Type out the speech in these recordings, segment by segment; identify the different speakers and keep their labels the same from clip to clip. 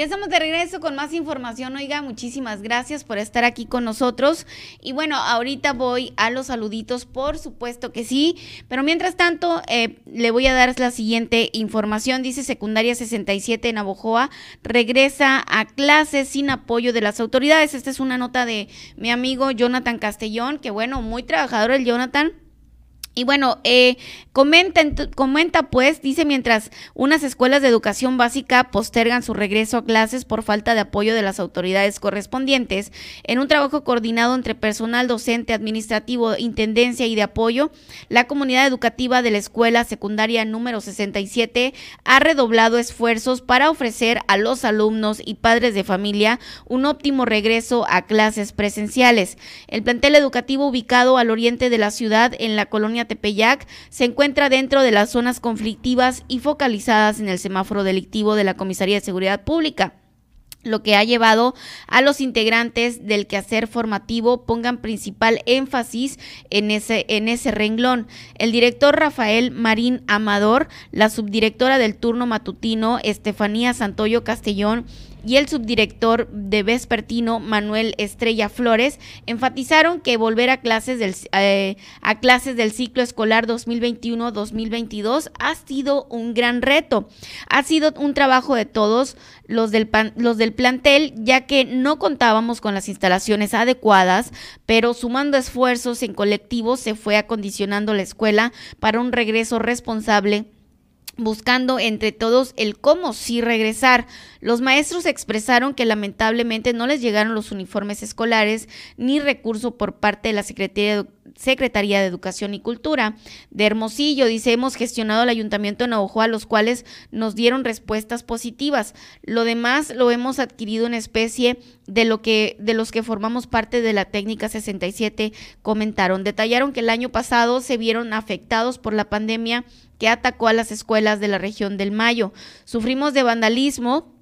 Speaker 1: Ya estamos de regreso con más información. Oiga, muchísimas gracias por estar aquí con nosotros. Y bueno, ahorita voy a los saluditos, por supuesto que sí. Pero mientras tanto, eh, le voy a dar la siguiente información. Dice secundaria 67 en Abojoa, regresa a clases sin apoyo de las autoridades. Esta es una nota de mi amigo Jonathan Castellón, que bueno, muy trabajador el Jonathan y bueno, eh, comenta, comenta pues, dice, mientras unas escuelas de educación básica postergan su regreso a clases por falta de apoyo de las autoridades correspondientes, en un trabajo coordinado entre personal docente, administrativo, intendencia y de apoyo, la comunidad educativa de la escuela secundaria número 67 ha redoblado esfuerzos para ofrecer a los alumnos y padres de familia un óptimo regreso a clases presenciales. El plantel educativo ubicado al oriente de la ciudad en la colonia Tepeyac se encuentra dentro de las zonas conflictivas y focalizadas en el semáforo delictivo de la Comisaría de Seguridad Pública lo que ha llevado a los integrantes del quehacer formativo pongan principal énfasis en ese, en ese renglón. El director Rafael Marín Amador, la subdirectora del turno matutino Estefanía Santoyo Castellón y el subdirector de Vespertino, Manuel Estrella Flores, enfatizaron que volver a clases del, eh, a clases del ciclo escolar 2021-2022 ha sido un gran reto. Ha sido un trabajo de todos los del, los del plantel, ya que no contábamos con las instalaciones adecuadas, pero sumando esfuerzos en colectivo se fue acondicionando la escuela para un regreso responsable buscando entre todos el cómo sí regresar. Los maestros expresaron que lamentablemente no les llegaron los uniformes escolares ni recurso por parte de la Secretaría de, Secretaría de Educación y Cultura de Hermosillo. Dice, hemos gestionado el ayuntamiento de a los cuales nos dieron respuestas positivas. Lo demás lo hemos adquirido en especie de lo que de los que formamos parte de la técnica 67 comentaron. Detallaron que el año pasado se vieron afectados por la pandemia que atacó a las escuelas de la región del Mayo. Sufrimos de vandalismo,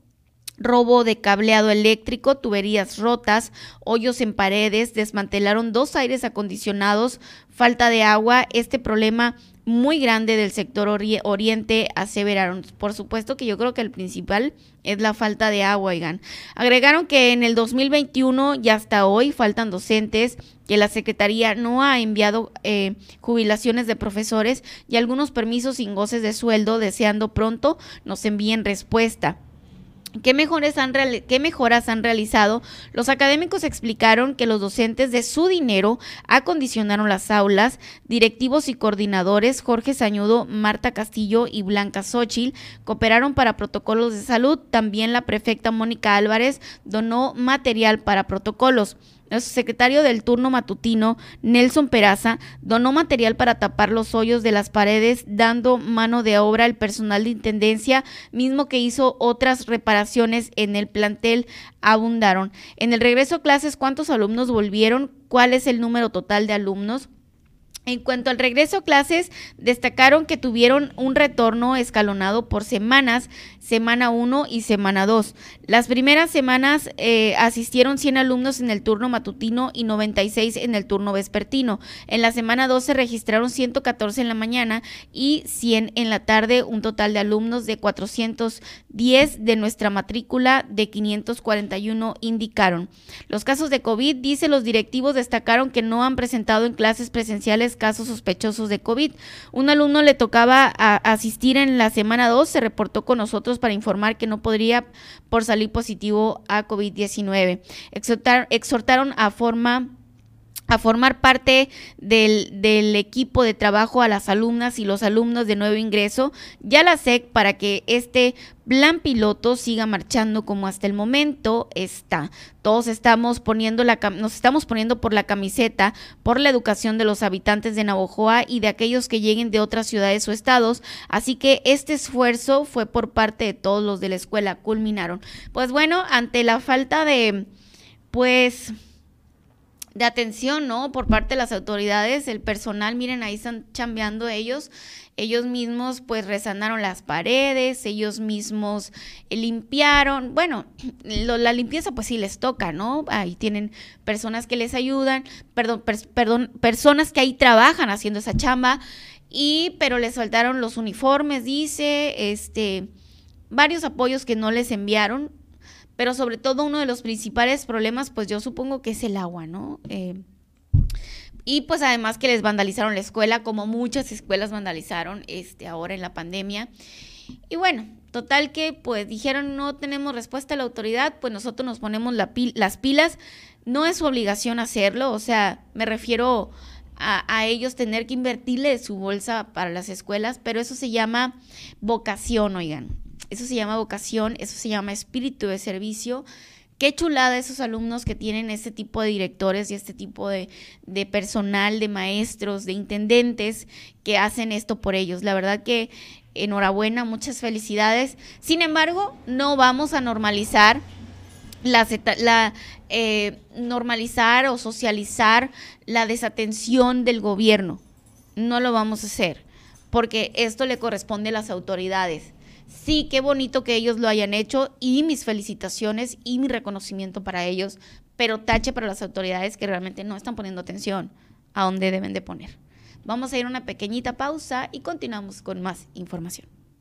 Speaker 1: robo de cableado eléctrico, tuberías rotas, hoyos en paredes, desmantelaron dos aires acondicionados, falta de agua. Este problema muy grande del sector oriente, aseveraron. Por supuesto que yo creo que el principal es la falta de agua, oigan. Agregaron que en el 2021 y hasta hoy faltan docentes, que la Secretaría no ha enviado eh, jubilaciones de profesores y algunos permisos sin goces de sueldo, deseando pronto nos envíen respuesta. ¿Qué, han ¿Qué mejoras han realizado? Los académicos explicaron que los docentes de su dinero acondicionaron las aulas, directivos y coordinadores Jorge Sañudo, Marta Castillo y Blanca Xochil cooperaron para protocolos de salud. También la prefecta Mónica Álvarez donó material para protocolos. Nuestro secretario del turno matutino, Nelson Peraza, donó material para tapar los hoyos de las paredes, dando mano de obra al personal de intendencia, mismo que hizo otras reparaciones en el plantel, abundaron. En el regreso a clases, ¿cuántos alumnos volvieron? ¿Cuál es el número total de alumnos? En cuanto al regreso a clases, destacaron que tuvieron un retorno escalonado por semanas, semana 1 y semana 2. Las primeras semanas eh, asistieron 100 alumnos en el turno matutino y 96 en el turno vespertino. En la semana 2 se registraron 114 en la mañana y 100 en la tarde, un total de alumnos de 410 de nuestra matrícula de 541 indicaron. Los casos de COVID, dice los directivos, destacaron que no han presentado en clases presenciales casos sospechosos de COVID. Un alumno le tocaba asistir en la semana 2, se reportó con nosotros para informar que no podría por salir positivo a COVID-19. exhortaron a forma a formar parte del, equipo de trabajo a las alumnas y los alumnos de nuevo ingreso, ya la SEC, para que este plan piloto siga marchando como hasta el momento está. Todos estamos poniendo la, nos estamos poniendo por la camiseta por la educación de los habitantes de Navojoa y de aquellos que lleguen de otras ciudades o estados. Así que este esfuerzo fue por parte de todos los de la escuela. Culminaron. Pues bueno, ante la falta de, pues, de atención, ¿no? Por parte de las autoridades, el personal, miren, ahí están chambeando ellos, ellos mismos pues resanaron las paredes, ellos mismos limpiaron, bueno, la limpieza pues sí les toca, ¿no? Ahí tienen personas que les ayudan, perdón, perdón, personas que ahí trabajan haciendo esa chamba, y pero les faltaron los uniformes, dice, este, varios apoyos que no les enviaron, pero sobre todo uno de los principales problemas, pues yo supongo que es el agua, ¿no? Eh, y pues además que les vandalizaron la escuela, como muchas escuelas vandalizaron este, ahora en la pandemia. Y bueno, total que pues dijeron no tenemos respuesta a la autoridad, pues nosotros nos ponemos las pilas. No es su obligación hacerlo, o sea, me refiero a, a, ellos tener que invertirle su bolsa para las escuelas, pero eso se llama vocación, oigan. Eso se llama vocación, eso se llama espíritu de servicio. Qué chulada esos alumnos que tienen este tipo de directores y este tipo de, personal, de maestros, de intendentes que hacen esto por ellos. La verdad que enhorabuena, muchas felicidades. Sin embargo, no vamos a normalizar la, la eh, normalizar o socializar la desatención del gobierno. No lo vamos a hacer, porque esto le corresponde a las autoridades. Sí, qué bonito que ellos lo hayan hecho y mis felicitaciones y mi reconocimiento para ellos, pero tache para las autoridades que realmente no están poniendo atención a donde deben de poner. Vamos a ir a una pequeñita pausa y continuamos con más información.